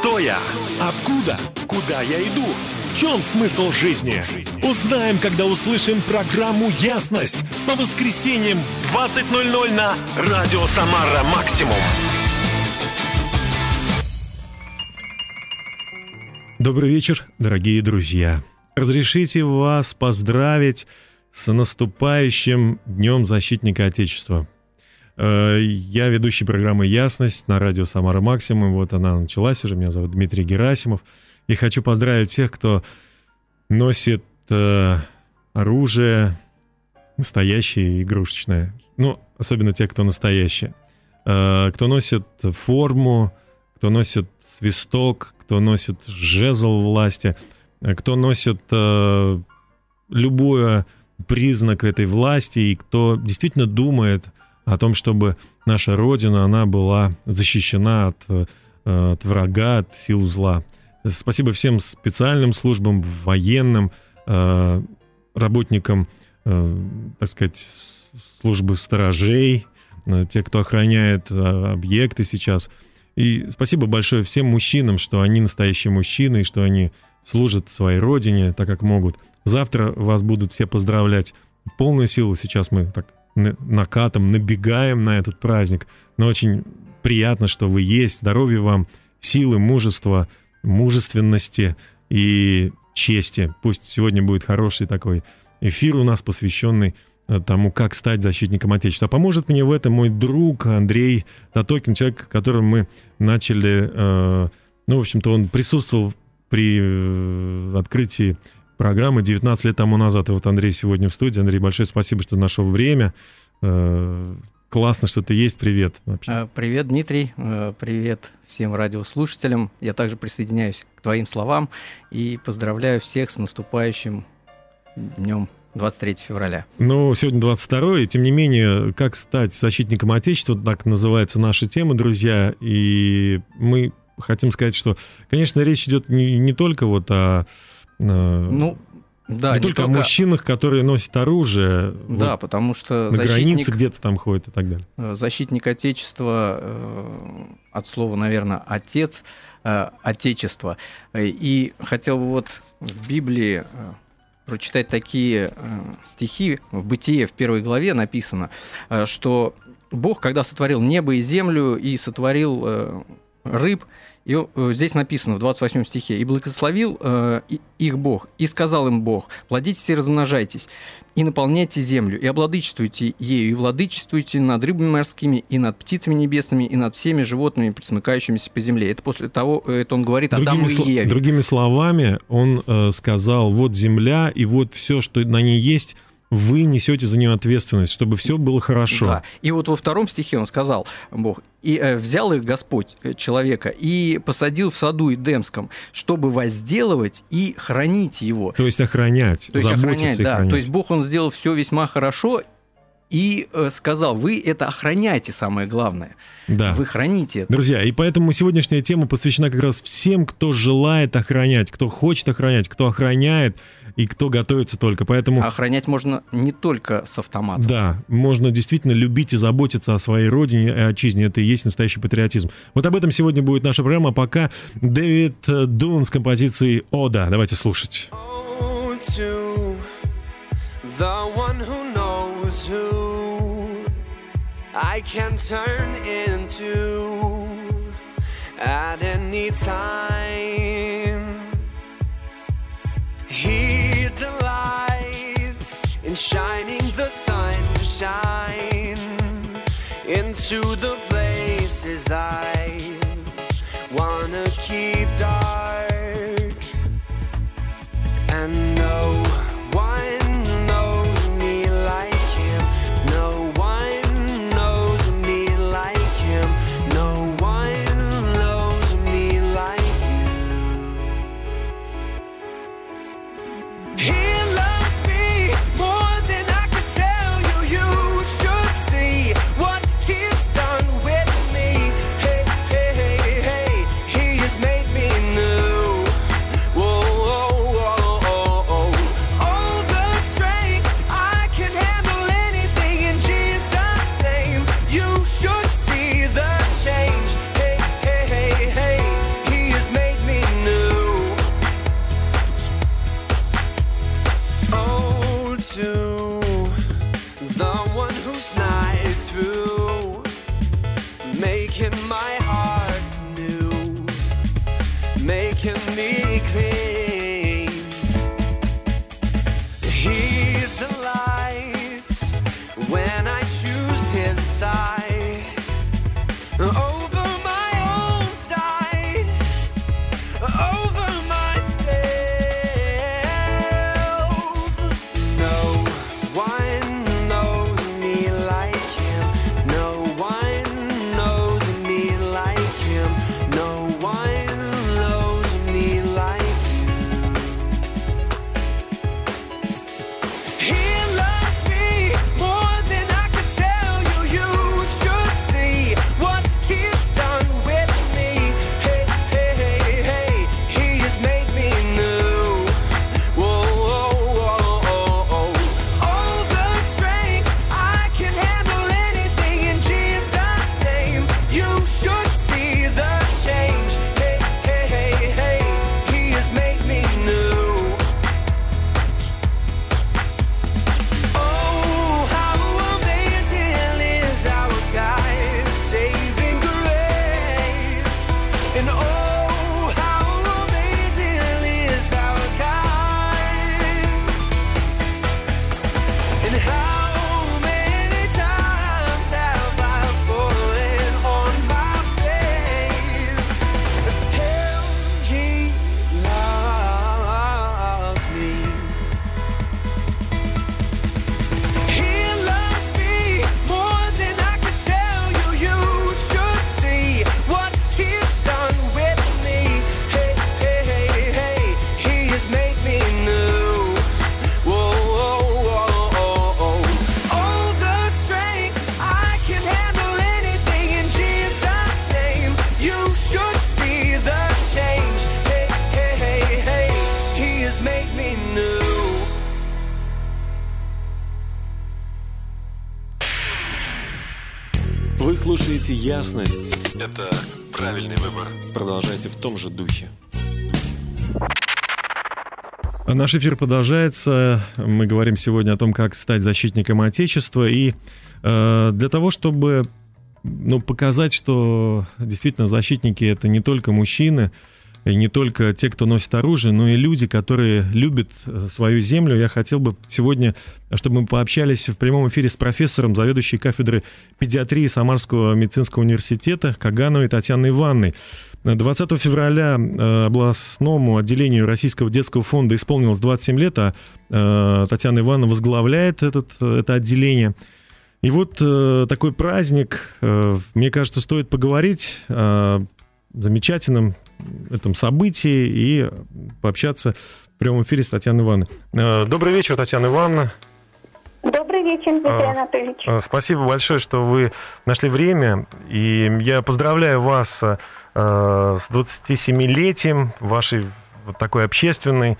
Кто я? Откуда? Куда я иду? В чем смысл жизни? Узнаем, когда услышим программу «Ясность» по воскресеньям в 20.00 на Радио Самара Максимум. Добрый вечер, дорогие друзья. Разрешите вас поздравить с наступающим Днем Защитника Отечества. Э, я ведущий программы «Ясность» на радио «Самара Максимум». Вот она началась уже. Меня зовут Дмитрий Герасимов. И хочу поздравить тех, кто носит э, оружие настоящее и игрушечное. Ну, особенно те, кто настоящие. Э, кто носит форму, кто носит свисток, кто носит жезл власти, э, кто носит э, любой признак этой власти и кто действительно думает о том, чтобы наша Родина, она была защищена от, э, от врага, от сил зла. Спасибо всем специальным службам, военным, э, работникам, э, так сказать, службы сторожей, те, кто охраняет объекты сейчас. И спасибо большое всем мужчинам, что они настоящие мужчины, и что они служат своей родине так, как могут. Завтра вас будут все поздравлять в полную силу. Сейчас мы так накатом набегаем на этот праздник. Но очень приятно, что вы есть. Здоровья вам, силы, мужества, мужественности и чести. Пусть сегодня будет хороший такой эфир у нас, посвященный э, тому, как стать защитником Отечества. А поможет мне в этом мой друг Андрей Татокин, человек, которым мы начали, э, ну, в общем-то, он присутствовал при э, открытии программы 19 лет тому назад. И вот Андрей сегодня в студии. Андрей, большое спасибо, что нашел время. Э, классно, что ты есть. Привет. Вообще. Э, привет, Дмитрий. Э, привет всем радиослушателям. Я также присоединяюсь к твоим словам и поздравляю всех с наступающим днем 23 февраля. Ну, сегодня 22 и тем не менее, как стать защитником Отечества, так называется наша тема, друзья. И мы хотим сказать, что, конечно, речь идет не, не только вот о ну, да, не, не только, только о мужчинах, которые носят оружие. Да, вот потому что на защитник... границе где-то там ходят и так далее. Э, защитник Отечества, э, от слова, наверное, отец Отечества. И хотел бы вот в Библии прочитать такие стихи. В Бытие в первой главе написано, что Бог, когда сотворил небо и землю и сотворил рыб, и э, здесь написано в 28 стихе, «И благословил э, их Бог, и сказал им Бог, плодитесь и размножайтесь, и наполняйте землю, и обладычествуйте ею, и владычествуйте над рыбами морскими, и над птицами небесными, и над всеми животными, присмыкающимися по земле». Это после того, это он говорит другими Адаму и Еве. Другими словами, он э, сказал, вот земля, и вот все, что на ней есть, вы несете за нее ответственность, чтобы все было хорошо. Да. И вот во втором стихе он сказал, Бог, и э, взял их Господь, э, человека, и посадил в саду Эдемском, чтобы возделывать и хранить его. То есть охранять, То есть охранять, да. Хранять. То есть Бог, он сделал все весьма хорошо, и э, сказал, вы это охраняйте, самое главное. Да. Вы храните это. Друзья, и поэтому сегодняшняя тема посвящена как раз всем, кто желает охранять, кто хочет охранять, кто охраняет и кто готовится только. Поэтому... охранять можно не только с автоматом. Да, можно действительно любить и заботиться о своей родине и отчизне. Это и есть настоящий патриотизм. Вот об этом сегодня будет наша программа. Пока Дэвид Дун с композицией «Ода». Давайте слушать. the I can turn into at any time. He delights in shining the sunshine into the places I wanna keep dark and «Ясность». Это правильный выбор. Продолжайте в том же духе. Наш эфир продолжается. Мы говорим сегодня о том, как стать защитником Отечества. И э, для того, чтобы ну, показать, что действительно защитники это не только мужчины, и не только те, кто носит оружие, но и люди, которые любят э, свою землю. Я хотел бы сегодня, чтобы мы пообщались в прямом эфире с профессором, заведующей кафедры педиатрии Самарского медицинского университета Кагановой Татьяной Ивановной. 20 февраля э, областному отделению Российского детского фонда исполнилось 27 лет, а э, Татьяна Ивановна возглавляет этот, это отделение. И вот такой праздник, мне кажется, стоит поговорить о замечательном этом событии и пообщаться в прямом эфире с Татьяной Ивановной. Э, добрый вечер, Татьяна Ивановна. Добрый вечер, Дмитрий а, Анатольевич. Э, спасибо большое, что вы нашли время. И я поздравляю вас э, с 27-летием вашей вот такой общественной,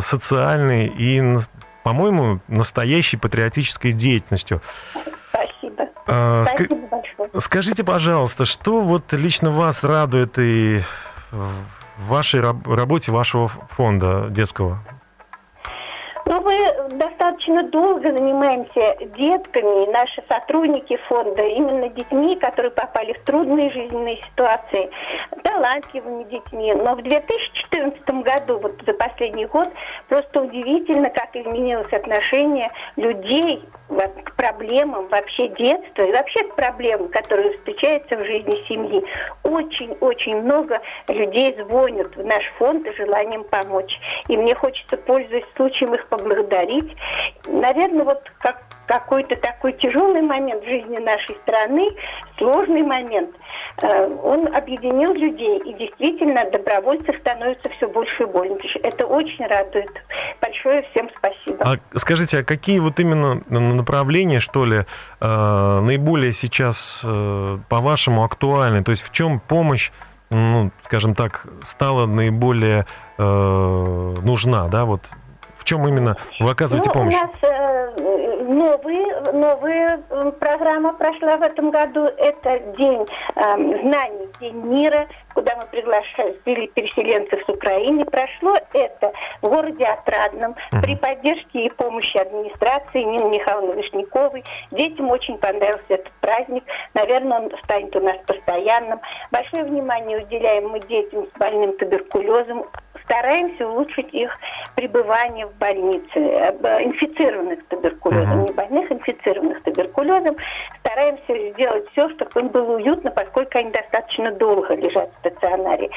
социальной и, по-моему, настоящей патриотической деятельностью. Спасибо. А, Спасибо большое. Скажите, пожалуйста, что вот лично вас радует и в вашей работе вашего фонда детского? Ну, мы достаточно долго занимаемся детками, наши сотрудники фонда, именно детьми, которые попали в трудные жизненные ситуации, талантливыми детьми. Но в 2014 году, вот за последний год, просто удивительно, как изменилось отношение людей к проблемам вообще детства и вообще к проблемам, которые встречаются в жизни семьи. Очень-очень много людей звонят в наш фонд с желанием помочь. И мне хочется, пользуясь случаем, их поблагодарить. Наверное, вот как какой-то такой тяжелый момент в жизни нашей страны, сложный момент, э, он объединил людей, и действительно добровольцев становится все больше и больше. Это очень радует. Большое всем спасибо. А скажите, а какие вот именно направления, что ли, э, наиболее сейчас, э, по-вашему, актуальны? То есть в чем помощь ну, скажем так, стала наиболее нужна, да, вот чем именно вы оказываете ну, помощь? У нас э, новые новая программа прошла в этом году. Это День эм, знаний, День мира, куда мы пригласили переселенцев с Украины. Прошло это в городе Отрадном при поддержке и помощи администрации Нины Михайловны Вишняковой. Детям очень понравился этот праздник. Наверное, он станет у нас постоянным. Большое внимание уделяем мы детям с больным туберкулезом. Стараемся улучшить их пребывание в больнице, э, инфицированных туберкулезом, не больных, инфицированных туберкулезом. Стараемся сделать все, чтобы им было уютно, поскольку они достаточно долго лежат в стационаре.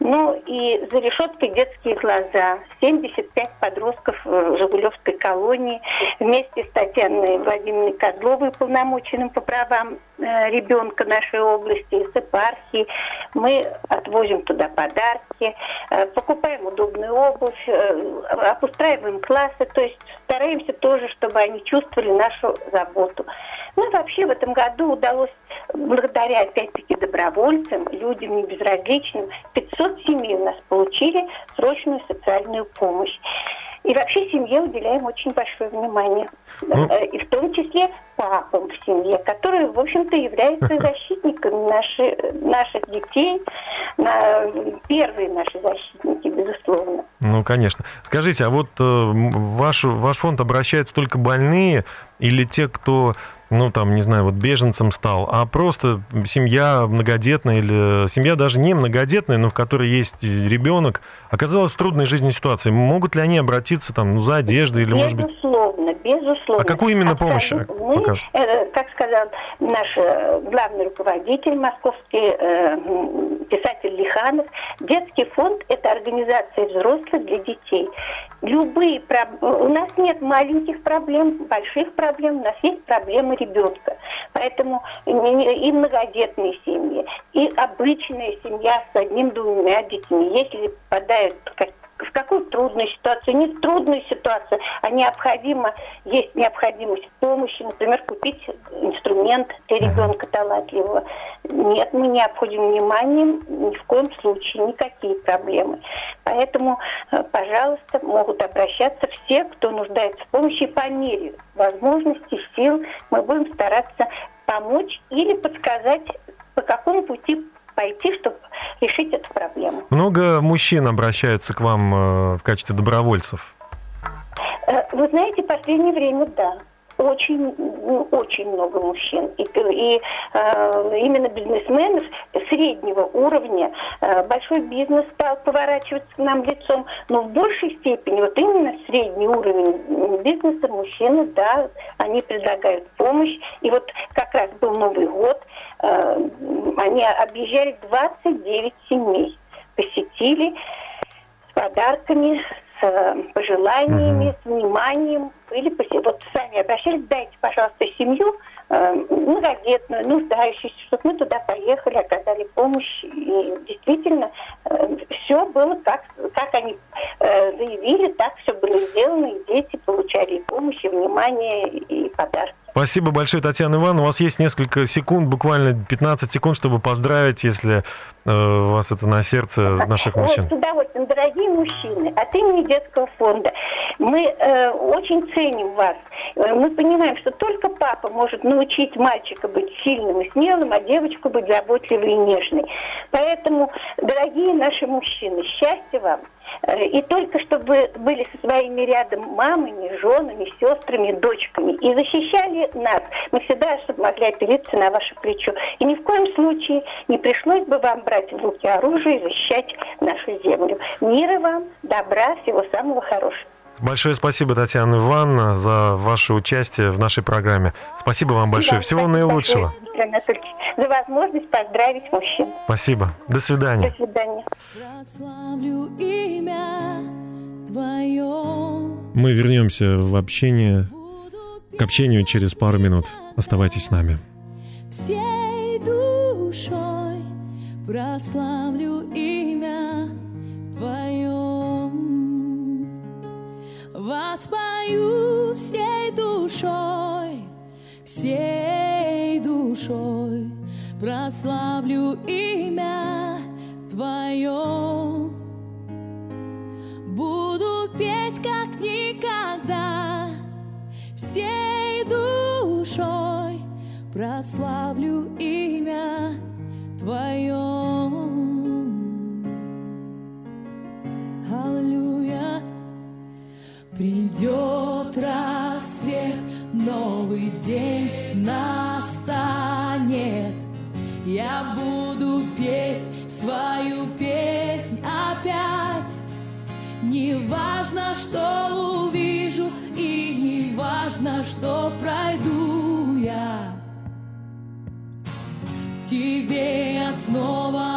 Ну и за решеткой детские глаза. 75 подростков в Жигулевской колонии вместе с Татьяной Владимировной Козловой, полномоченным по правам э, ребенка нашей области, с епархии. Мы отвозим туда подарки, э, покупаем удобную обувь, э, обустраиваем классы, то есть стараемся тоже, чтобы они чувствовали нашу заботу. Ну и вообще в этом году удалось, благодаря опять-таки добровольцам, людям небезразличным, 500 семей у нас получили срочную социальную помощь. И вообще семье уделяем очень большое внимание. Ну. Э, И в том числе папам в семье, которые, в общем-то, являются защитниками наши, наших детей, на- первые наши защитники, безусловно. Ну, конечно. Скажите, а вот э, ваш, ваш фонд обращается только больные или те, кто, ну, там, не знаю, вот беженцем стал, а просто семья многодетная или семья даже не многодетная, но в которой есть ребенок, оказалась в трудной жизненной ситуации. Могут ли они обратиться там ну, за одеждой или, может быть... Безусловно, безусловно. А какую именно помощь. Мы, покажут? э, как сказал наш э, главный руководитель московский, э, писатель Лиханов, детский фонд – это организация взрослых для детей. Любые У нас нет маленьких проблем, больших проблем, у нас есть проблемы ребенка. Поэтому и многодетные семьи, и обычная семья с одним-двумя детьми, если попадают в как- в какую трудную ситуацию, не трудную ситуацию, а необходимо, есть необходимость помощи, например, купить инструмент для ребенка талантливого. Нет, мы не обходим вниманием ни в коем случае никакие проблемы. Поэтому, э, пожалуйста, могут обращаться все, кто нуждается в помощи по мере возможностей, сил. Мы будем стараться помочь или подсказать, по какому пути пойти, чтобы решить эту проблему. Много мужчин обращаются к вам э, в качестве добровольцев? Э, Вы знаете, в последнее время, да. Очень, ну, очень много мужчин. И, и, э, именно бизнесменов среднего уровня. Э, большой бизнес стал поворачиваться к нам лицом. Но в большей степени, вот именно средний уровень бизнеса, мужчины, да, они предлагают помощь. И вот как раз был Новый год, э, они объезжали 29 семей, посетили с подарками, с э, пожеланиями, с вниманием. Или вот сами обращались, дайте, пожалуйста, семью э, многодетную, нуждающуюся, чтобы мы туда поехали, оказали помощь. И действительно, все было как, как они э, заявили, так все было сделано, и дети получали и помощь, и внимание, и подарки. Спасибо большое, Татьяна Ивановна. У вас есть несколько секунд, буквально 15 секунд, чтобы поздравить, если э, у вас это на сердце наших мужчин. Вот, с удовольствием. Дорогие мужчины, от имени детского фонда мы э, очень ценим вас. Э, Мы понимаем, что только папа может научить мальчика быть сильным и смелым, а девочку быть заботливой и нежной. Поэтому, дорогие наши мужчины, счастья вам. Э, И только чтобы были со своими рядом мамами, женами, сестрами, дочками и защищали нас. Мы всегда чтобы могли опереться на ваше плечо. И ни в коем случае не пришлось бы вам брать в руки оружие и защищать нашу землю. Мира вам, добра, всего самого хорошего. Большое спасибо, Татьяна Ивановна, за ваше участие в нашей программе. Спасибо вам большое. Да, Всего наилучшего. большое, за возможность поздравить мужчин. Спасибо. До До свидания. свидания. Прославлю имя Твое. Мы вернемся в общение, к общению через пару минут. Оставайтесь с нами. всей душой прославлю Воспою всей душой, всей душой прославлю имя Твое. Буду петь как никогда всей душой прославлю имя Твое. Аллилуйя. Придет рассвет, новый день настанет. Я буду петь свою песнь опять. Не важно, что увижу, и не важно, что пройду я. Тебе я снова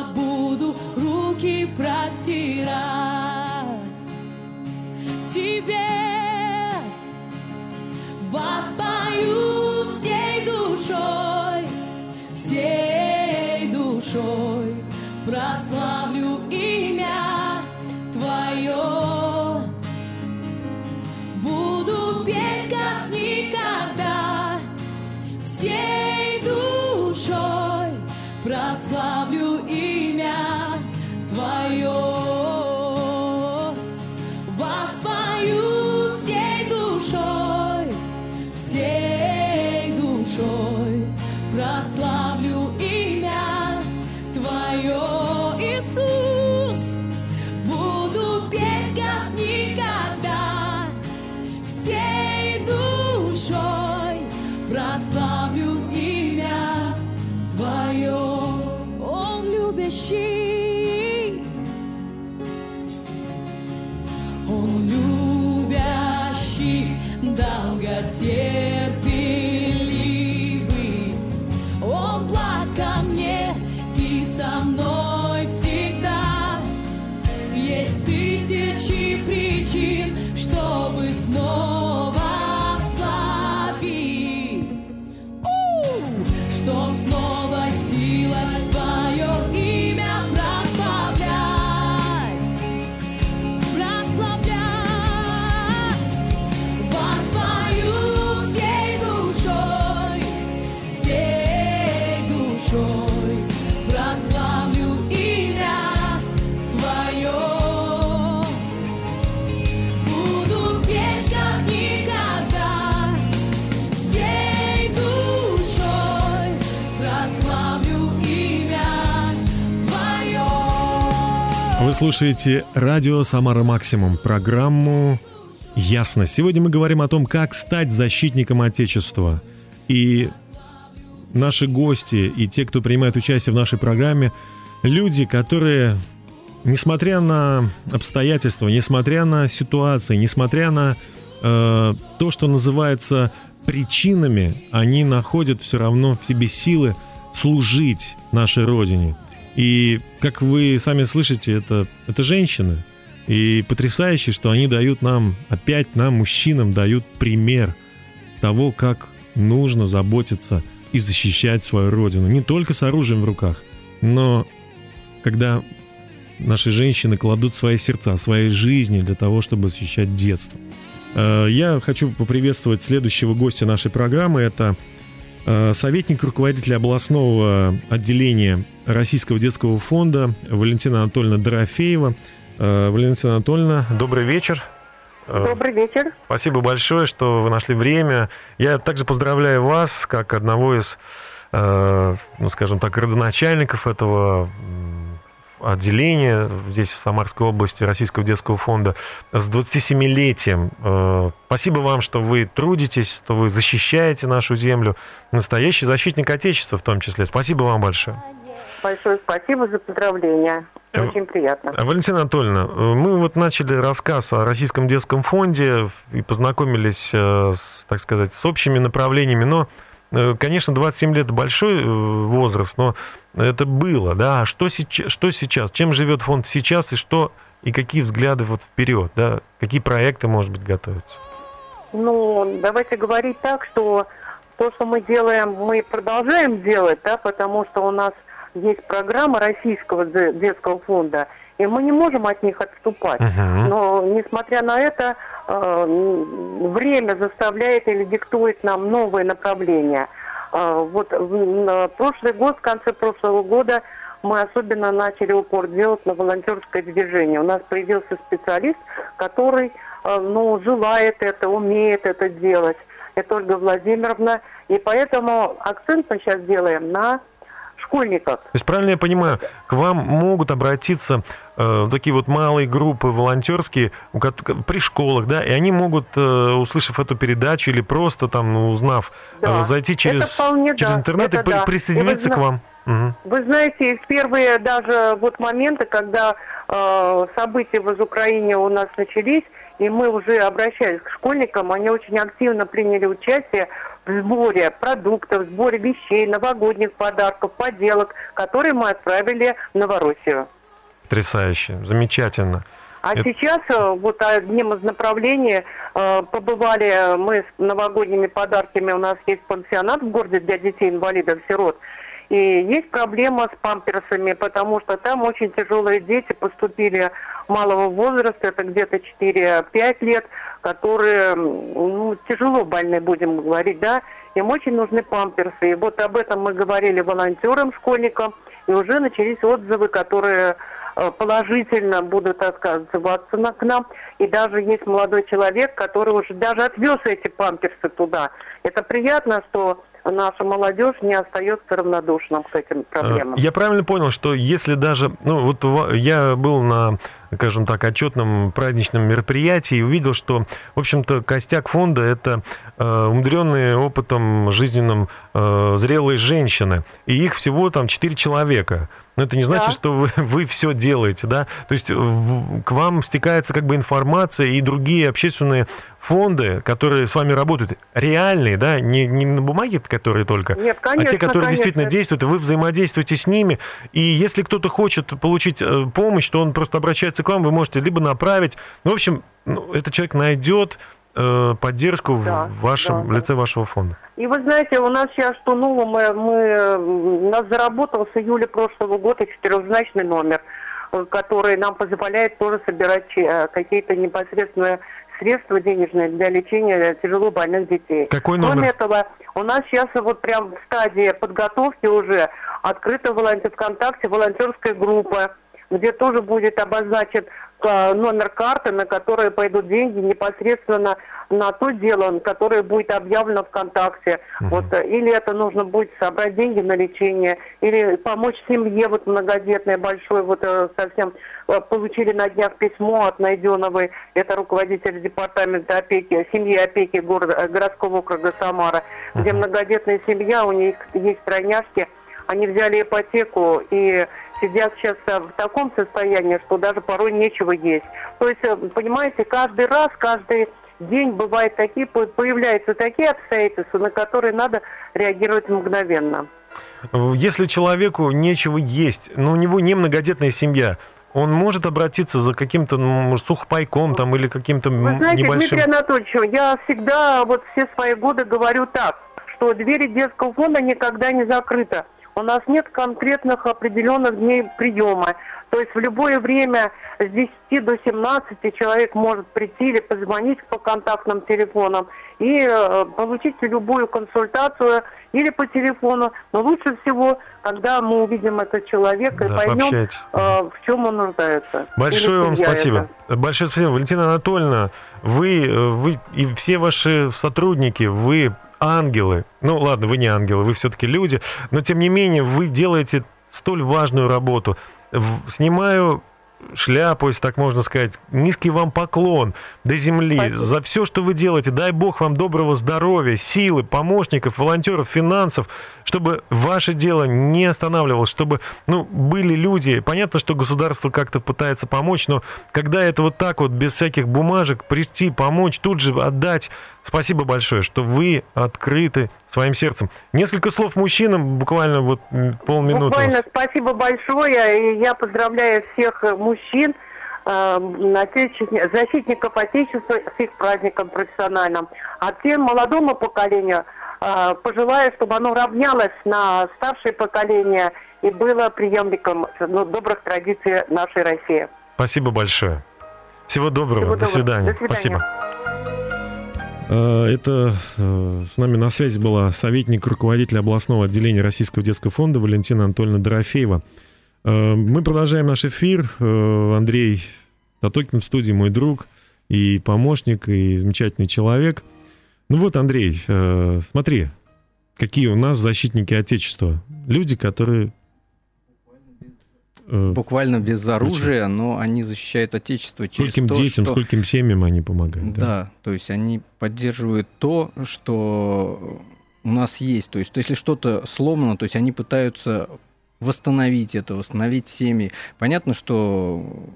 тысячи причин, чтобы снова слушаете радио «Самара Максимум», программу «Ясно». Сегодня мы говорим о том, как стать защитником Отечества. И наши гости и те, кто принимает участие в нашей программе, люди, которые, несмотря на обстоятельства, несмотря на ситуации, несмотря на э, то, что называется причинами, они находят все равно в себе силы служить нашей Родине. И, как вы сами слышите, это, это женщины. И потрясающе, что они дают нам, опять нам, мужчинам, дают пример того, как нужно заботиться и защищать свою родину. Не только с оружием в руках, но когда наши женщины кладут свои сердца, свои жизни для того, чтобы защищать детство. Э, Я хочу поприветствовать следующего гостя нашей программы. Это советник руководителя областного отделения Российского детского фонда Валентина Анатольевна Дорофеева. Э, Валентина Анатольевна, добрый вечер. Э, Добрый вечер. Спасибо большое, что вы нашли время. Я также поздравляю вас, как одного из, э, ну, скажем так, родоначальников этого м, отделения здесь, в Самарской области Российского детского фонда, с 27-летием. Э, спасибо вам, что вы трудитесь, что вы защищаете нашу землю. Настоящий защитник Отечества в том числе. Спасибо вам большое. Большое спасибо за поздравления. Э, Очень приятно. А, Валентина Анатольевна, э, мы вот начали рассказ о Российском детском фонде и познакомились, э, так сказать, с общими направлениями, но, э, конечно, 27 лет большой э, возраст, но это было, да, а что что сейчас, чем живет фонд сейчас и что, и какие взгляды вот вперед, да, какие проекты, может быть, готовятся? Ну, давайте говорить так, что то, что мы делаем, мы продолжаем делать, да, потому что у нас есть программа Российского де- детского фонда, и мы не можем от них отступать. Мгм. Но, несмотря на это, э, время заставляет или диктует нам новые направления. Э, Вот в- прошлый год, в конце прошлого года, мы особенно начали упор делать на волонтерское движение. У нас появился специалист, который э, ну, желает это, умеет это делать. Это Ольга Владимировна. И поэтому акцент мы сейчас делаем на школьников. То есть, правильно я понимаю, к вам могут обратиться э, такие вот малые группы волонтерские у при школах, да, и они могут, э, услышав эту передачу или просто там, ну, узнав, Да. э, зайти через, вполне через да, интернет и это при- да. присоединиться И вы к вам. Вы знаете, в первые даже вот моменты, когда э, события из Украины у нас начались, и мы уже обращались к школьникам, они очень активно приняли участие в сборе продуктов, в сборе вещей, новогодних подарков, поделок, которые мы отправили в Новороссию. Потрясающе, замечательно. А Это- сейчас э, вот одним из направлений э, побывали мы с новогодними подарками. У нас есть пансионат в городе для детей-инвалидов-сирот. И есть проблема с памперсами, потому что там очень тяжелые дети поступили малого возраста, это где-то 4-5 лет, которые ну, тяжело больные, будем говорить, да, им очень нужны памперсы. И вот об этом мы говорили волонтерам, школьникам, и уже начались отзывы, которые положительно будут отказываться на, к нам. И даже есть молодой человек, который уже даже отвез эти памперсы туда. Это приятно, что наша молодежь не остается равнодушным к этим проблемам. Э, Я правильно понял, что если даже, ну вот я был на, скажем так, отчетном праздничном мероприятии и увидел, что, в общем-то, костяк фонда это э, умудренные опытом жизненным э, зрелые женщины, и их всего там 4 человека. Но это не значит, Да. что вы, вы все делаете, да? То есть в- к вам стекается как бы информация и другие общественные фонды, которые с вами работают, реальные, да, не, не на бумаге, которые только, Нет, а те, конечно, которые конечно. действительно действуют, и вы взаимодействуете с ними. И если кто-то хочет получить э, помощь, то он просто обращается к вам, вы можете либо направить. Ну, в общем, ну, этот человек найдет э, поддержку Да, в вашем да, да. лице вашего фонда. И вы знаете, у нас сейчас что нового, мы, мы, у нас заработал с июля прошлого года четырехзначный номер, э, который нам позволяет тоже собирать э, какие-то непосредственные средства денежные для лечения тяжело больных детей. Какой Кроме номер? этого, у нас сейчас вот прям в стадии подготовки уже открыта волонтер ВКонтакте волонтерская группа, где тоже будет обозначен э, номер карты, на которые пойдут деньги непосредственно на то дело, которое будет объявлено ВКонтакте. Вот, э, или это нужно будет собрать деньги на лечение, или помочь семье вот многодетной большой, вот э, совсем э, получили на днях письмо от Найденовой, это руководитель департамента опеки, семьи опеки города, городского округа Самара, где многодетная семья, у них есть тройняшки, они взяли ипотеку и сидят сейчас э, в таком состоянии, что даже порой нечего есть. То есть, э, понимаете, каждый раз, каждый день бывают такие, по- появляются такие обстоятельства, на которые надо реагировать мгновенно. Если человеку нечего есть, но у него не многодетная семья, он может обратиться за каким-то, ну, сухпайком там или каким-то Вы знаете, небольшим... Дмитрий Анатольевич, я всегда вот все свои годы говорю так, что двери детского фонда никогда не закрыты. У нас нет конкретных определенных дней приема. То есть в любое время с 10 до 17 человек может прийти или позвонить по контактным телефонам и э, получить любую консультацию или по телефону. Но лучше всего, когда мы увидим этого человека Да, и поймем, э, в чем он нуждается. Большое вам спасибо. это. Большое спасибо. Валентина Анатольевна, вы, э, вы и все ваши сотрудники, вы ангелы. Ну ладно, вы не ангелы, вы все-таки люди, но тем не менее вы делаете столь важную работу. Снимаю шляпу, если так можно сказать. Низкий вам поклон до земли Спасибо. за все, что вы делаете. Дай Бог вам доброго здоровья, силы, помощников, волонтеров, финансов, чтобы ваше дело не останавливалось, чтобы ну, были люди. Понятно, что государство как-то пытается помочь, но когда это вот так вот, без всяких бумажек, прийти, помочь, тут же отдать. Спасибо большое, что вы открыты своим сердцем. Несколько слов мужчинам, буквально вот полминуты. Буквально спасибо большое. И я поздравляю всех э, мужчин, э, защитников Отечества с их праздником профессиональным. А тем молодому поколению э, пожелаю, чтобы оно равнялось на старшее поколение и было преемником ну, добрых традиций нашей России. Спасибо большое. Всего доброго. Всего До доброго. свидания. До свидания. Спасибо. Это э, с нами на связи была советник руководителя областного отделения Российского детского фонда Валентина Анатольевна Дорофеева. Э, Мы продолжаем наш эфир. Э, Андрей Татокин в студии, мой друг и помощник, и замечательный человек. Ну вот, Андрей, э, смотри, какие у нас защитники Отечества? Люди, которые... Буквально без оружия, но они защищают Отечество через Скольким то, детям, что... скольким семьям они помогают. Да, то есть они поддерживают то, что у нас есть. То есть если что-то сломано, то есть они пытаются восстановить это, восстановить семьи. Понятно, что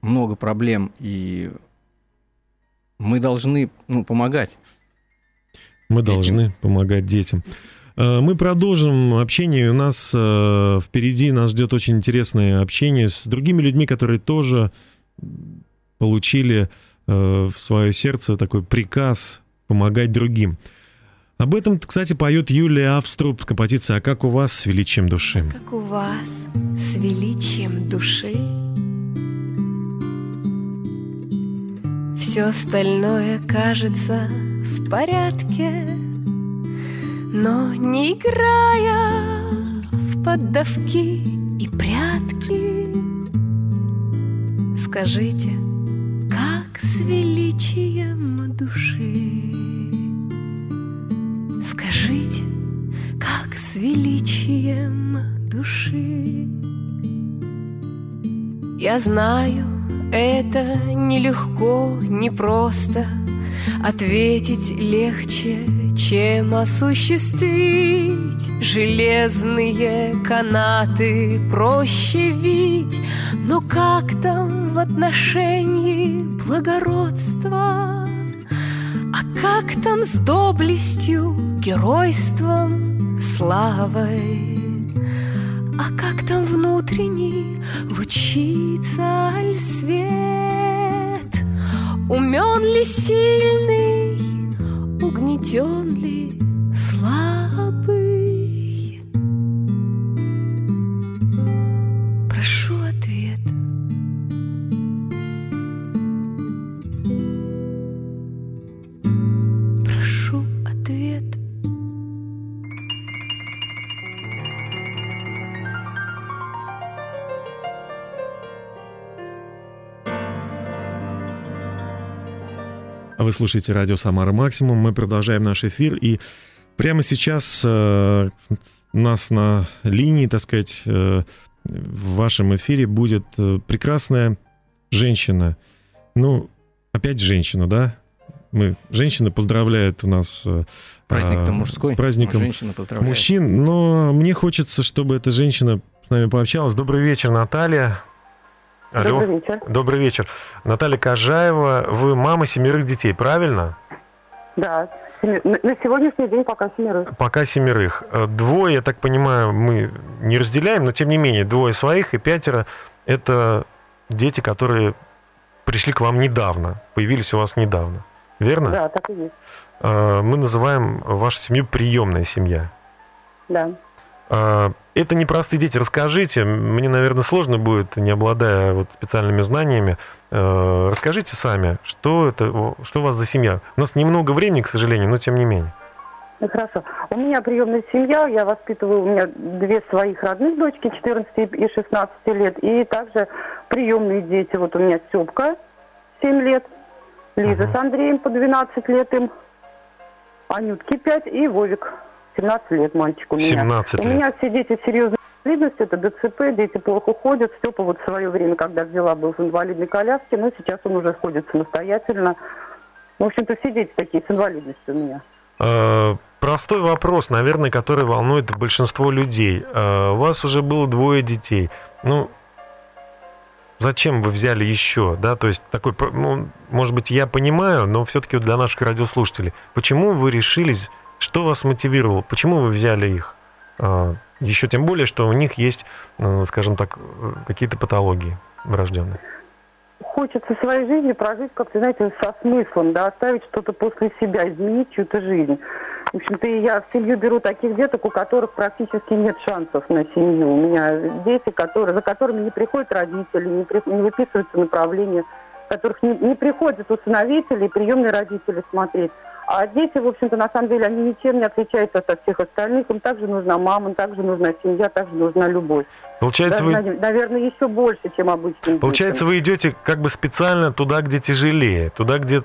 много проблем, и мы должны ну, помогать. Мы Детям. должны помогать детям. Э, Мы продолжим общение. У нас э, впереди нас ждет очень интересное общение с другими людьми, которые тоже получили э, в свое сердце такой приказ помогать другим. Об этом, кстати, поет Юлия Авструб, композиция «А как у вас с величием души?» Как у вас с величием души Все остальное кажется в порядке Но не играя в поддавки и прятки Скажите, как с величием души Скажите, как с величием души. Я знаю, это нелегко, непросто Ответить легче, чем осуществить Железные канаты проще вить Но как там в отношении благородства? А как там с доблестью, геройством, славой? А как там внутренний лучится аль свет? Умен ли сильный, угнетен ли слушаете радио «Самара Максимум». Мы продолжаем наш эфир. И прямо сейчас э, нас на линии, так сказать, э, в вашем эфире будет э, прекрасная женщина. Ну, опять женщина, да? Мы, женщины поздравляют у нас... э, Праздник-то а, мужской, С праздником женщина поздравляет. мужчин. Но мне хочется, чтобы эта женщина с нами пообщалась. Добрый вечер, Наталья. Алло. Добрый вечер. Добрый вечер. Наталья Кожаева, вы мама семерых детей, правильно? Да, на сегодняшний день пока семерых. Пока семерых. Э, Двое, я так понимаю, мы не разделяем, но тем не менее, двое своих и пятеро – это дети, которые пришли к вам недавно, появились у вас недавно. Верно? Да, так и есть. Э, Мы называем вашу семью приемная семья. Да. А, Это непростые дети. Расскажите, мне, наверное, сложно будет, не обладая вот специальными знаниями. Э, Расскажите сами, что это, что у вас за семья? У нас немного времени, к сожалению, но тем не менее. Ну, хорошо. У меня приемная семья, я воспитываю, у меня две своих родных дочки, 14 и 16 лет, и также приемные дети. Вот у меня Степка, 7 лет, Лиза Мгм. с Андреем по 12 лет им, Анютке 5 и Вовик, 17 лет мальчик у меня. 17 У лет. меня все дети серьезной инвалидности, это ДЦП, дети плохо ходят. Степа вот в свое время, когда взяла, был в инвалидной коляске, но сейчас он уже ходит самостоятельно. В общем-то, все дети такие с инвалидностью у меня. Э, Простой вопрос, наверное, который волнует большинство людей. Э, У вас уже было двое детей. Ну, зачем вы взяли еще, да? То есть такой, ну, может быть, я понимаю, но все-таки для наших радиослушателей, почему вы решились, что вас мотивировало, почему вы взяли их? Э, Еще тем более, что у них есть, э, скажем так, э, какие-то патологии врожденные. Хочется своей жизни прожить, как-то, знаете, со смыслом, да, оставить что-то после себя, изменить чью-то жизнь. В общем-то, я в семью беру таких деток, у которых практически нет шансов на семью. У меня дети, которые, за которыми не приходят родители, не, при- не выписываются направления, которых не, не приходят усыновители приемные родители смотреть. А дети, в общем-то, на самом деле, они ничем не отличаются от всех остальных. Им также нужна мама, им также нужна семья, также нужна любовь. Получается, Даже, вы... нав- наверное, еще больше, чем детям. Получается, вы идете как бы специально туда, где тяжелее, туда, где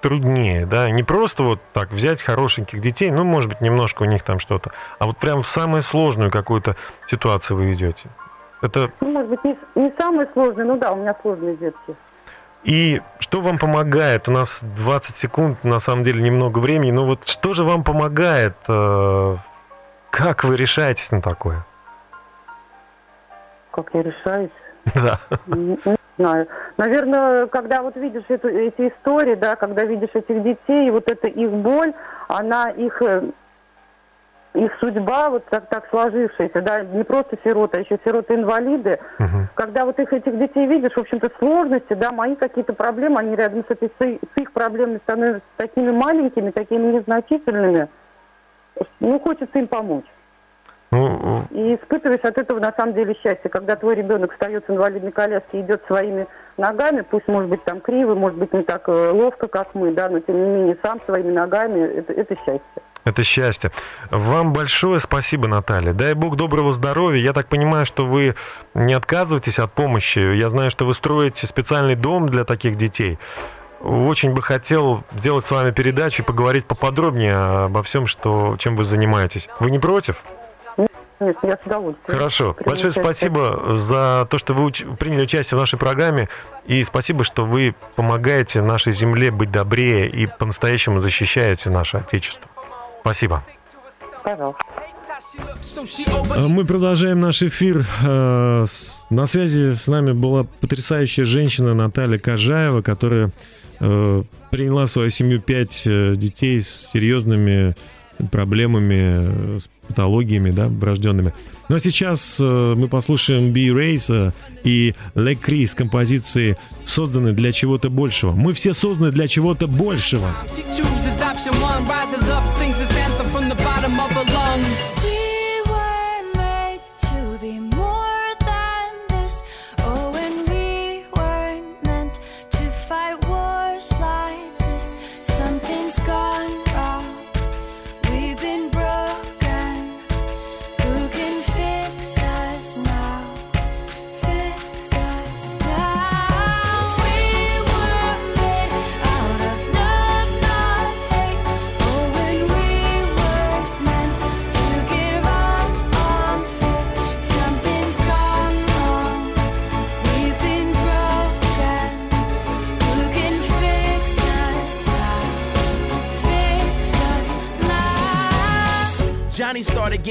труднее, да? Не просто вот так взять хорошеньких детей, ну, может быть, немножко у них там что-то, а вот прям в самую сложную какую-то ситуацию вы идете. Это Ну, может быть, не, не самый сложный, ну да, у меня сложные детки. И что вам помогает? У нас 20 секунд, на самом деле, немного времени. Но вот что же вам помогает? э, Как вы решаетесь на такое? Как я решаюсь? Да. Не, не знаю. Наверное, когда вот видишь эту, эти истории, да, когда видишь этих детей, вот эта их боль, она их э, их судьба вот так, так сложившаяся, да, не просто сироты, а еще сироты-инвалиды, Мгм. когда вот их этих детей видишь, в общем-то, сложности, да, мои какие-то проблемы, они рядом с, этой, с их- с их проблемами становятся такими маленькими, такими незначительными, ну, хочется им помочь. Ну, И испытываешь от этого на самом деле счастье, когда твой ребенок встает с инвалидной коляски и идет своими ногами, пусть может быть там криво, может быть не так э, ловко, как мы, да, но тем не менее сам своими ногами, это, это счастье. Это счастье. Вам большое спасибо, Наталья. Дай бог доброго здоровья. Я так понимаю, что вы не отказываетесь от помощи. Я знаю, что вы строите специальный дом для таких детей. Очень бы хотел сделать с вами передачу и поговорить поподробнее обо всем, что, чем вы занимаетесь. Вы не против? Нет, я с удовольствием. Хорошо. Приму Большое участие. спасибо за то, что вы уч- приняли участие в нашей программе. И спасибо, что вы помогаете нашей земле быть добрее и по-настоящему защищаете наше Отечество. Спасибо. Пожалуйста. А Мы продолжаем наш эфир. Э, На связи с нами была потрясающая женщина Наталья Кожаева, которая э, приняла в свою семью пять э, детей с серьезными проблемами, э, с патологиями, да, врожденными. А сейчас э, мы послушаем Би Рейса и Ле Кри с композиции «Созданы для чего-то большего». Мы все созданы для чего-то большего. She chooses option one, rises up, sings his of her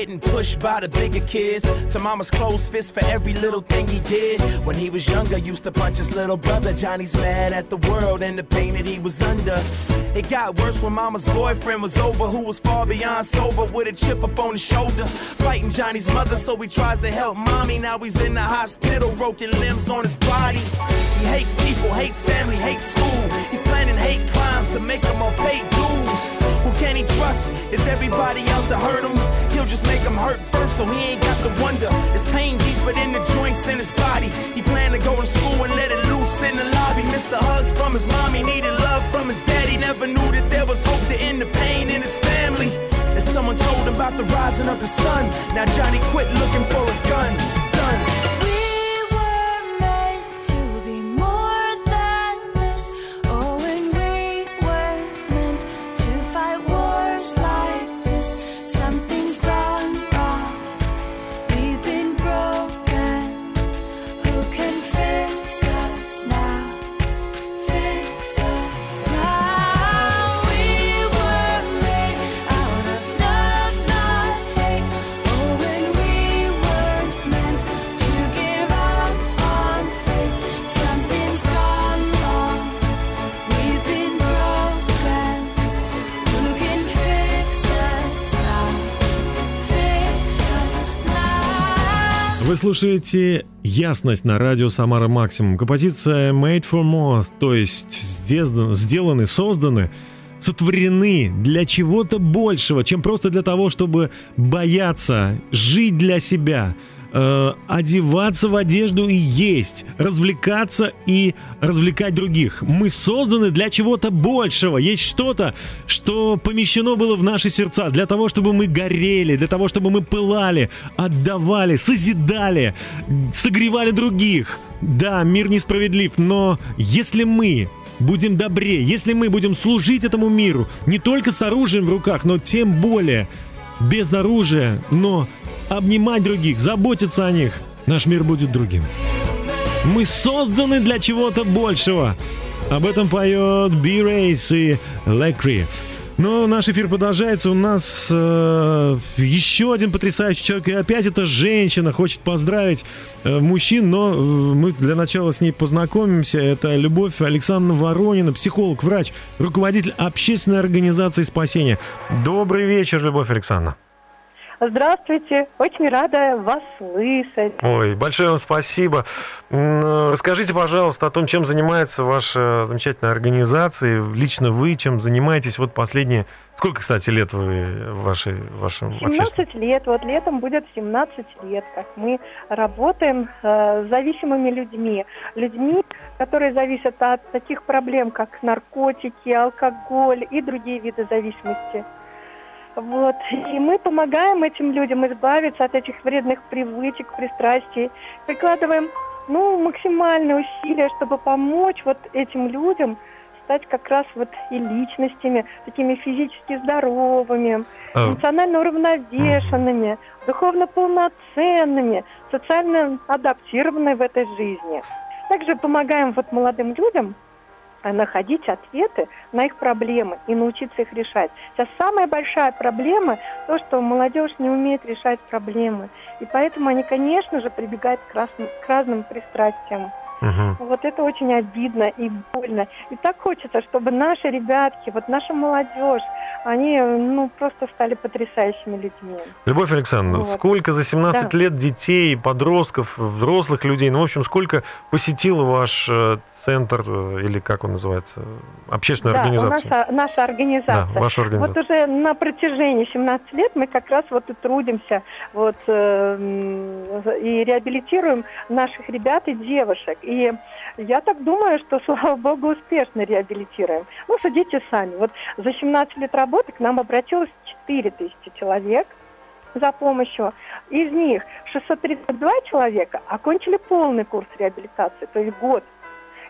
getting pushed by the bigger kids. To mama's closed fist for every little thing he did. When he was younger, used to punch his little brother. Johnny's mad at the world and the pain that he was under. It got worse when mama's boyfriend was over, who was far beyond sober with a chip up on his shoulder. Fighting Johnny's mother, so he tries to help mommy. Now he's in the hospital, broken limbs on his body. He hates people, hates family, hates school. He's planning hate crimes to make them all pay dues. Who can he trust? Is everybody out to hurt him? He'll just make him hurt first, so he ain't got to wonder. His pain deeper than the joints in his body. He planned to go to school and let it loose in the lobby. Missed the hugs from his mom, he needed love from his daddy. Never knew that there was hope to end the pain in his family. And someone told him about the rising of the sun. Now Johnny quit looking for a gun. Слушаете «Ясность» на радио «Самара Максимум». Композиция «Made for More», то есть сделаны, созданы, сотворены для чего-то большего, чем просто для того, чтобы бояться, жить для себя, э, одеваться в одежду и есть, развлекаться и развлекать других. Мы созданы для чего-то большего. Есть что-то, что помещено было в наши сердца для того, чтобы мы горели, для того, чтобы мы пылали, отдавали, созидали, согревали других. Да, мир несправедлив, но если мы будем добрее, если мы будем служить этому миру не только с оружием в руках, но тем более без оружия, но обнимать других, заботиться о них, наш мир будет другим. Мы созданы для чего-то большего. Об этом поет B-Race и Лекри. Но наш эфир продолжается. У нас э, еще один потрясающий человек. И опять эта женщина хочет поздравить э, мужчин, но э, мы для начала с ней познакомимся. Это Любовь Александровна Воронина, психолог, врач, руководитель общественной организации спасения. Добрый вечер, Любовь Александровна. Здравствуйте, очень рада вас слышать. Ой, большое вам спасибо. М, Расскажите, пожалуйста, о том, чем занимается ваша замечательная организация, лично вы чем занимаетесь вот последние... Сколько, кстати, лет вы в вашей, в вашем общественном... 17 лет, вот летом будет 17 лет, как мы работаем э, с зависимыми людьми. Людьми, которые зависят от таких проблем, как наркотики, алкоголь и другие виды зависимости. Вот. И мы помогаем этим людям избавиться от этих вредных привычек, пристрастий. Прикладываем ну, максимальные усилия, чтобы помочь вот этим людям стать как раз вот и личностями, такими физически здоровыми, А. эмоционально уравновешенными, духовно полноценными, социально адаптированными в этой жизни. Также помогаем вот молодым людям находить ответы на их проблемы и научиться их решать. Сейчас самая большая проблема то, что молодежь не умеет решать проблемы. И поэтому они, конечно же, прибегают к, разным- к разным пристрастиям. Мгм. Вот это очень обидно и больно. И так хочется, чтобы наши ребятки, вот наша молодежь, они, ну, просто стали потрясающими людьми. Любовь Александровна, Вот. сколько за 17 Да. лет детей, подростков, взрослых людей, ну, в общем, сколько посетил ваш э, центр, э, или как он называется, общественную да, организацию? нас, а, наша организация. Да, ваша организация. Вот уже на протяжении 17 лет мы как раз вот и трудимся вот, э, м, и реабилитируем наших ребят и девушек. И я так думаю, что, слава богу, успешно реабилитируем. Ну, судите сами. Вот за 17 лет работы к нам обратилось 4 тысячи человек за помощью. Из них 632 человека окончили полный курс реабилитации, то есть год,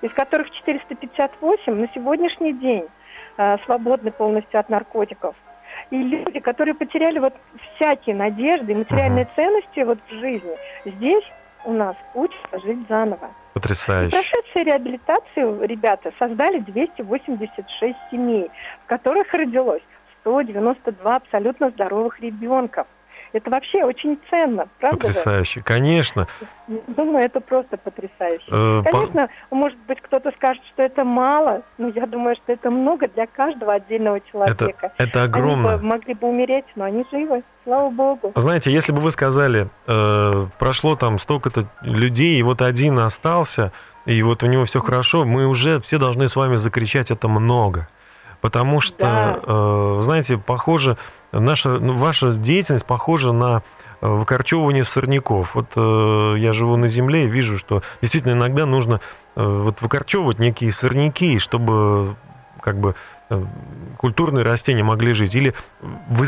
из которых 458 на сегодняшний день э, свободны полностью от наркотиков. И люди, которые потеряли вот всякие надежды и материальные ценности вот в жизни, здесь у нас учатся жить заново. Потрясающе. прошедшие реабилитацию ребята создали 286 семей, в которых родилось 192 абсолютно здоровых ребенка. Это вообще очень ценно, правда же? Потрясающе. Конечно. Думаю, это просто потрясающе. Э, по- Конечно, может быть, кто-то скажет, что это мало, но я думаю, что это много для каждого отдельного Это, человека. это Они огромно. бы могли бы умереть, но они живы, слава богу. Знаете, если бы вы сказали, э, прошло там столько-то людей, и вот один остался, и вот у него все хорошо, мы уже все должны с вами закричать это много. Потому что, Да. э, знаете, похоже, наша, ну, ваша деятельность похожа на э, выкорчевывание сорняков. Вот э, я живу на земле и вижу, что действительно иногда нужно э, вот выкорчевывать некие сорняки, чтобы как бы культурные растения могли жить. Или вы,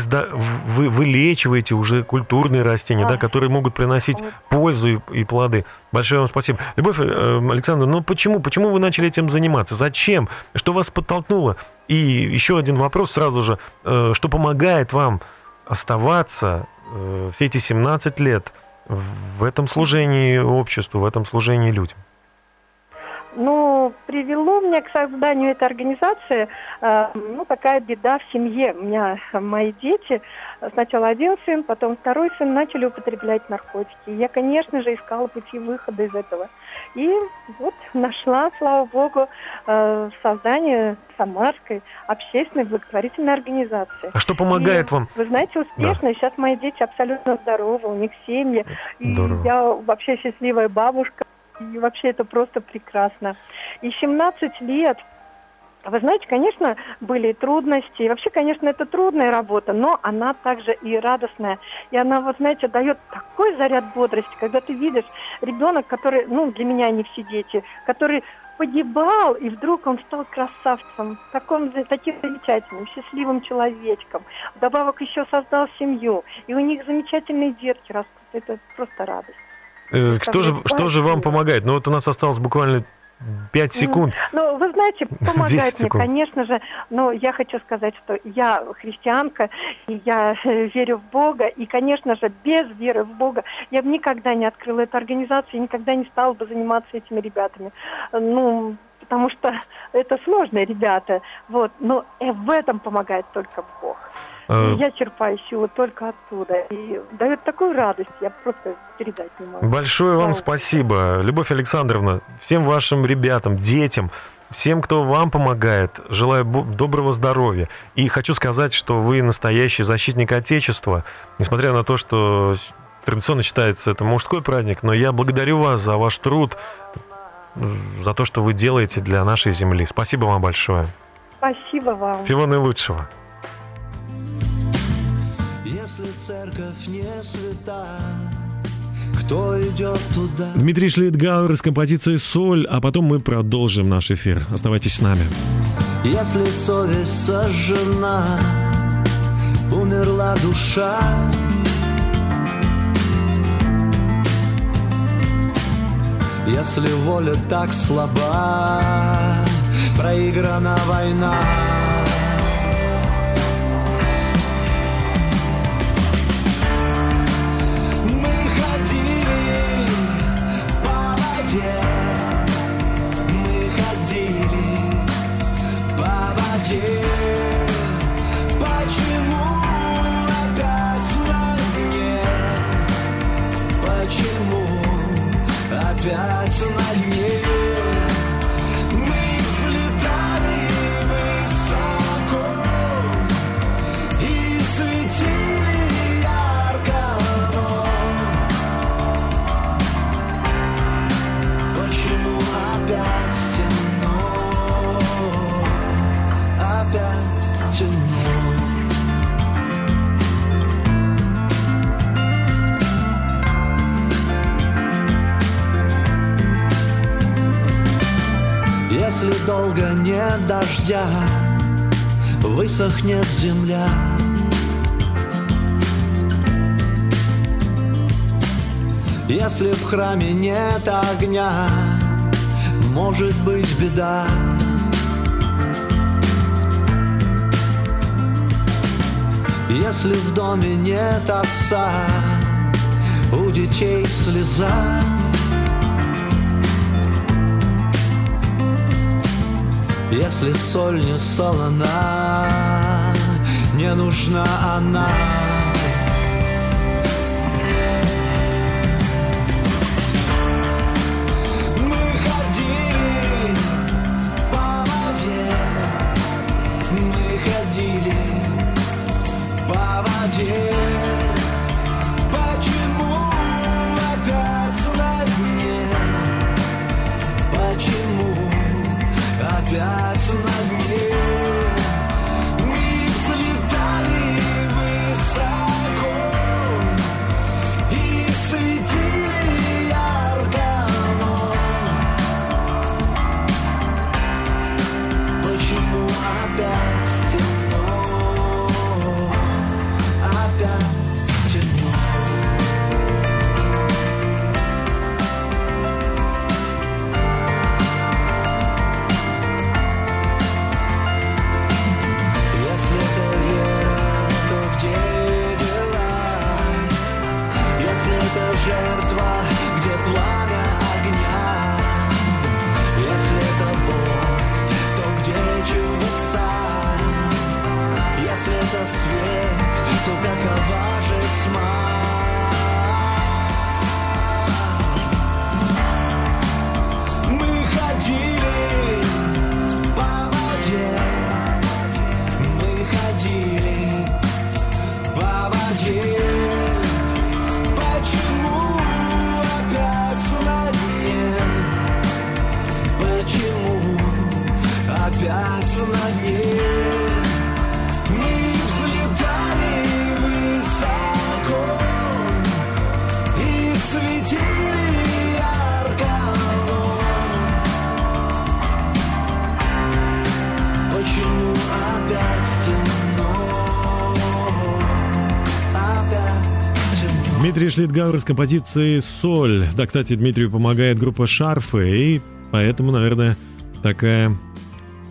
вы вылечиваете уже культурные растения, да, которые могут приносить пользу и, и плоды. Большое вам спасибо. Любовь э, Александровна, ну почему? Почему вы начали этим заниматься? Зачем? Что вас подтолкнуло? И еще один вопрос сразу же. Э, Что помогает вам оставаться э, все эти 17 лет в этом служении обществу, в этом служении людям? Привело меня к созданию этой организации, э, ну, такая беда в семье. У меня мои дети, э, сначала один сын, потом второй сын, начали употреблять наркотики. Я, конечно же, искала пути выхода из этого. И вот нашла, слава богу, э, создание Самарской общественной благотворительной организации. А что помогает И, вам? Вы знаете, успешно. И Сейчас мои дети абсолютно здоровы, у них семьи. И Здорово. я вообще счастливая бабушка. И вообще это просто прекрасно. И 17 лет вы знаете, конечно, были трудности. И вообще, конечно, это трудная работа, но она также и радостная. И она, вот знаете, дает такой заряд бодрости, когда ты видишь ребенок, который, ну, для меня они все дети, который погибал, и вдруг он стал красавцем, таким, таким замечательным, счастливым человечком. Вдобавок еще создал семью, и у них замечательные детки растут. Это просто радость. Э, Что же, что же вам помогает? Ну вот у нас осталось буквально 5 секунд. Ну, вы знаете, 10 помогает мне, конечно же, но я хочу сказать, что я христианка, и я верю в Бога, и, конечно же, без веры в Бога я бы никогда не открыла эту организацию, и никогда не стала бы заниматься этими ребятами. Ну, потому что это сложные ребята, вот, но э, в этом помогает только Бог. Э, И я черпаю силу только оттуда, и дает такую радость, я просто передать не могу. Большое вам Да. спасибо, Любовь Александровна, всем вашим ребятам, детям, всем, кто вам помогает, желаю доброго здоровья. И хочу сказать, что вы настоящий защитник Отечества, несмотря на то, что традиционно считается это мужской праздник, но я благодарю вас за ваш труд, за то, что вы делаете для нашей земли. Спасибо вам большое. Спасибо вам. Всего наилучшего. Если церковь не свята, кто идет туда? Дмитрий Шлитгауэр с композицией «Соль», а потом мы продолжим наш эфир. Оставайтесь с нами. Если совесть сожжена, умерла душа. Если воля так слаба, проиграна война. Дождя, высохнет земля. Если в храме нет огня, может быть беда. Если в доме нет отца, у детей слеза. Если соль не солона, не нужна она. Опять на? Опять Дмитрий Шлитгауэр с композицией «Соль». Да, кстати, Дмитрию помогает группа «Шарфы». И Поэтому, наверное, такая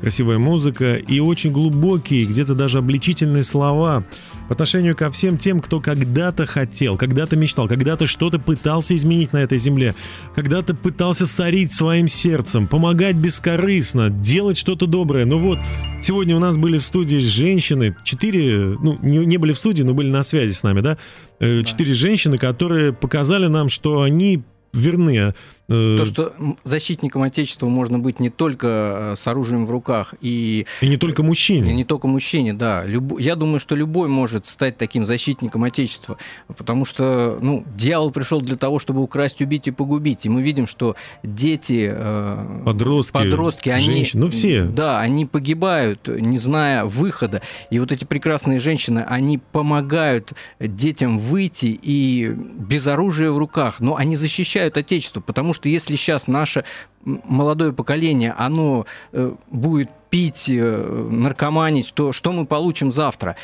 красивая музыка и очень глубокие, где-то даже обличительные слова по отношению ко всем тем, кто когда-то хотел, когда-то мечтал, когда-то что-то пытался изменить на этой земле, когда-то пытался сорить своим сердцем, помогать бескорыстно, делать что-то доброе. Ну вот, сегодня у нас были в студии женщины, четыре, ну, не, не были в студии, но были на связи с нами, да, Э, четыре женщины, которые показали нам, что они верны. Э, То, что защитником Отечества можно быть не только э, с оружием в руках и И не только И мужчине. не только мужчине, да. Любо- Я думаю, что любой может стать таким защитником Отечества, потому что, ну, дьявол пришел для того, чтобы украсть, убить и погубить. И мы видим, что дети, э, Подростки, подростки, они, женщины, ну, все. да, они погибают, не зная выхода. И вот эти прекрасные женщины, они помогают детям выйти и без оружия в руках, но они защищают Отечество, потому что если сейчас наше молодое поколение, оно э, будет пить, э, наркоманить, то что мы получим завтра?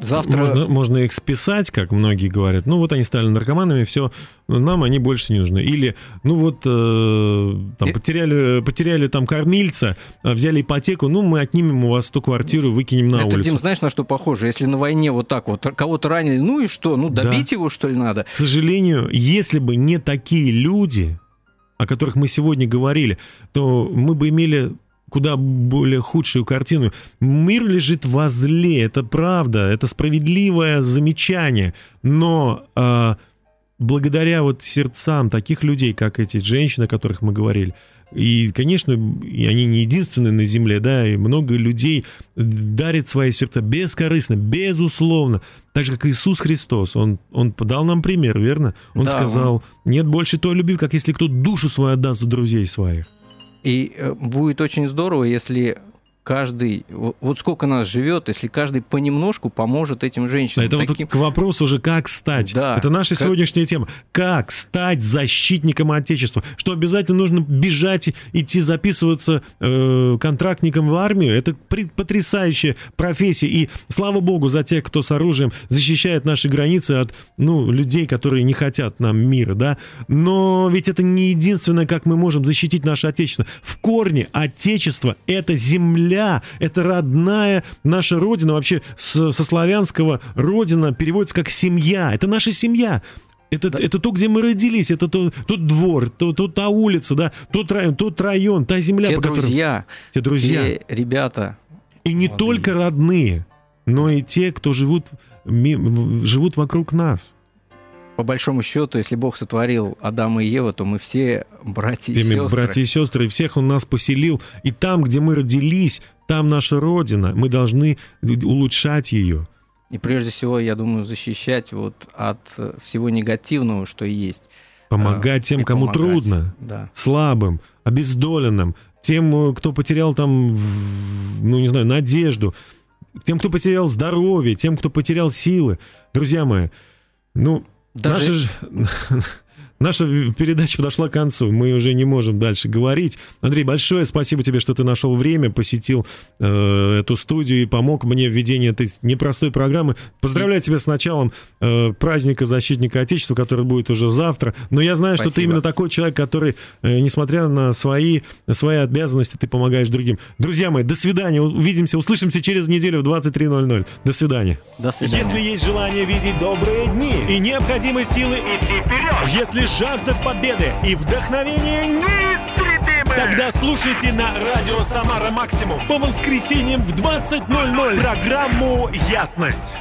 Завтра... Можно, можно их списать, как многие говорят. Ну вот они стали наркоманами, все, нам они больше не нужны. Или, ну вот, э, там, потеряли, потеряли там кормильца, а взяли ипотеку, ну мы отнимем у вас ту квартиру, выкинем на Это, улицу. Дим, знаешь, на что похоже? Если на войне вот так вот кого-то ранили, ну и что? Ну, Да. добить его, что ли, надо? К сожалению, если бы не такие люди, о которых мы сегодня говорили, то мы бы имели куда более худшую картину. Мир лежит возле, это правда, это справедливое замечание, но а, благодаря вот сердцам таких людей, как эти женщины, о которых мы говорили, и, конечно, и они не единственные на земле, да, и много людей дарит свои сердца бескорыстно, безусловно. Так же, как Иисус Христос, Он, он подал нам пример, верно? Он Да, сказал, нет больше той любви, как если кто душу свою отдаст за друзей своих. И э, будет очень здорово, если каждый, вот сколько нас живет, если каждый понемножку поможет этим женщинам. Это Таким- вот к вопросу уже, как стать. Да. Это наша Как- сегодняшняя тема. Как стать защитником Отечества? Что обязательно нужно бежать, идти записываться э, контрактником в армию? Это потрясающая профессия. И слава богу за тех, кто с оружием защищает наши границы от ну, людей, которые не хотят нам мира. Да? Но ведь это не единственное, как мы можем защитить наше Отечество. В корне Отечество — это земля, это родная наша родина. Вообще с- со славянского родина переводится как семья. Это наша семья. Это, это то, где мы родились, это то, тот двор, то, то- та улица, да, тот район, тот район, та земля, те по которой- друзья, те друзья. те ребята. И не молодые. только родные, но и те, кто живут, живут вокруг нас. По большому счету, если Бог сотворил Адама и Еву, то мы все братья и Теми сестры. братья и сестры, и всех он нас поселил. И там, где мы родились, там наша родина. Мы должны улучшать ее. И прежде всего, я думаю, защищать вот от э, всего негативного, что есть. Помогать Э, тем, и кому помогать. трудно. Да. слабым, обездоленным, тем, э, кто потерял там, ну не знаю, надежду, тем, кто потерял здоровье, тем, кто потерял силы. Друзья мои, ну, Даже- наша, же- наша передача подошла к концу, мы уже не можем дальше говорить. Андрей, большое спасибо тебе, что ты нашел время, посетил э, эту студию и помог мне в ведении этой непростой программы. Поздравляю тебя с началом э, праздника защитника Отечества, который будет уже завтра. Но я знаю, что ты Спасибо. именно такой человек, который, э, несмотря на свои, на свои обязанности, ты помогаешь другим. Друзья мои, до свидания. Увидимся, услышимся через неделю в 23.00. До свидания. До свидания. Если есть желание видеть добрые дни и необходимы силы идти вперед, если жажда победы и вдохновение неистребимы, тогда слушайте на радио Самара Максимум по воскресеньям в 20.00 программу «Ясность».